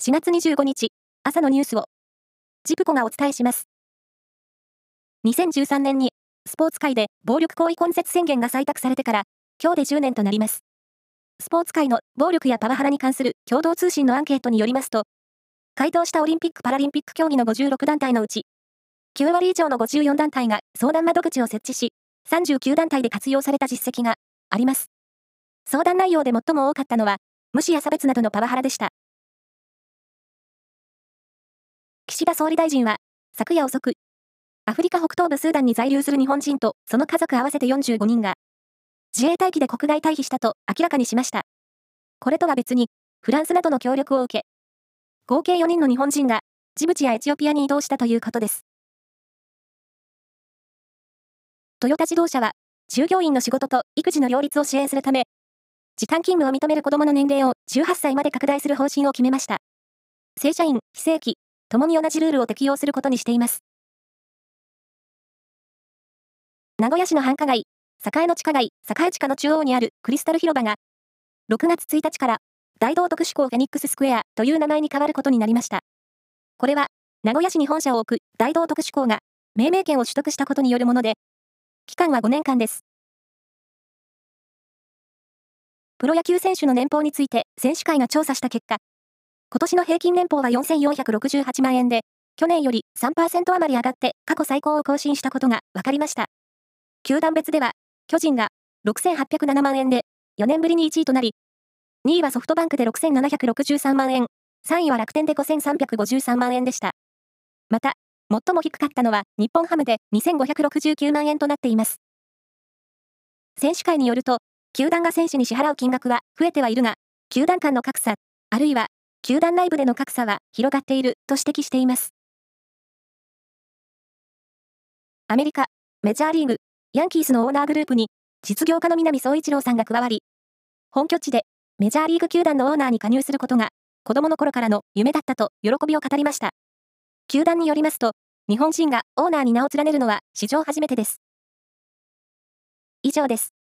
4月25日、朝のニュースを、ジプコがお伝えします。2013年に、スポーツ界で暴力行為根絶宣言が採択されてから、今日で10年となります。スポーツ界の暴力やパワハラに関する共同通信のアンケートによりますと、回答したオリンピック・パラリンピック競技の56団体のうち、9割以上の54団体が相談窓口を設置し、39団体で活用された実績があります。相談内容で最も多かったのは、無視や差別などのパワハラでした。岸田総理大臣は、昨夜遅く、アフリカ北東部スーダンに在留する日本人とその家族合わせて45人が、自衛隊機で国外退避したと明らかにしました。これとは別に、フランスなどの協力を受け、合計4人の日本人が、ジブチやエチオピアに移動したということです。トヨタ自動車は、従業員の仕事と育児の両立を支援するため、時短勤務を認める子供の年齢を18歳まで拡大する方針を決めました。正社員、非正規、共に同じルールを適用することにしています。名古屋市の繁華街、栄の地下街、栄地下の中央にあるクリスタル広場が、6月1日から大道特殊港フェニックススクエアという名前に変わることになりました。これは、名古屋市に本社を置く大道特殊港が命名権を取得したことによるもので、期間は5年間です。プロ野球選手の年俸について選手会が調査した結果、今年の平均年俸は4468万円で、去年より3%余り上がって過去最高を更新したことが分かりました。球団別では、巨人が6807万円で4年ぶりに1位となり、2位はソフトバンクで6763万円、3位は楽天で5353万円でした。また、最も低かったのは日本ハムで2569万円となっています。選手会によると、球団が選手に支払う金額は増えてはいるが、球団間の格差、あるいは球団内部での格差は広がっていると指摘しています。アメリカ、メジャーリーグ、ヤンキースのオーナーグループに、実業家の南総一郎さんが加わり、本拠地でメジャーリーグ球団のオーナーに加入することが、子供の頃からの夢だったと喜びを語りました。球団によりますと、日本人がオーナーに名を連ねるのは史上初めてです。以上です。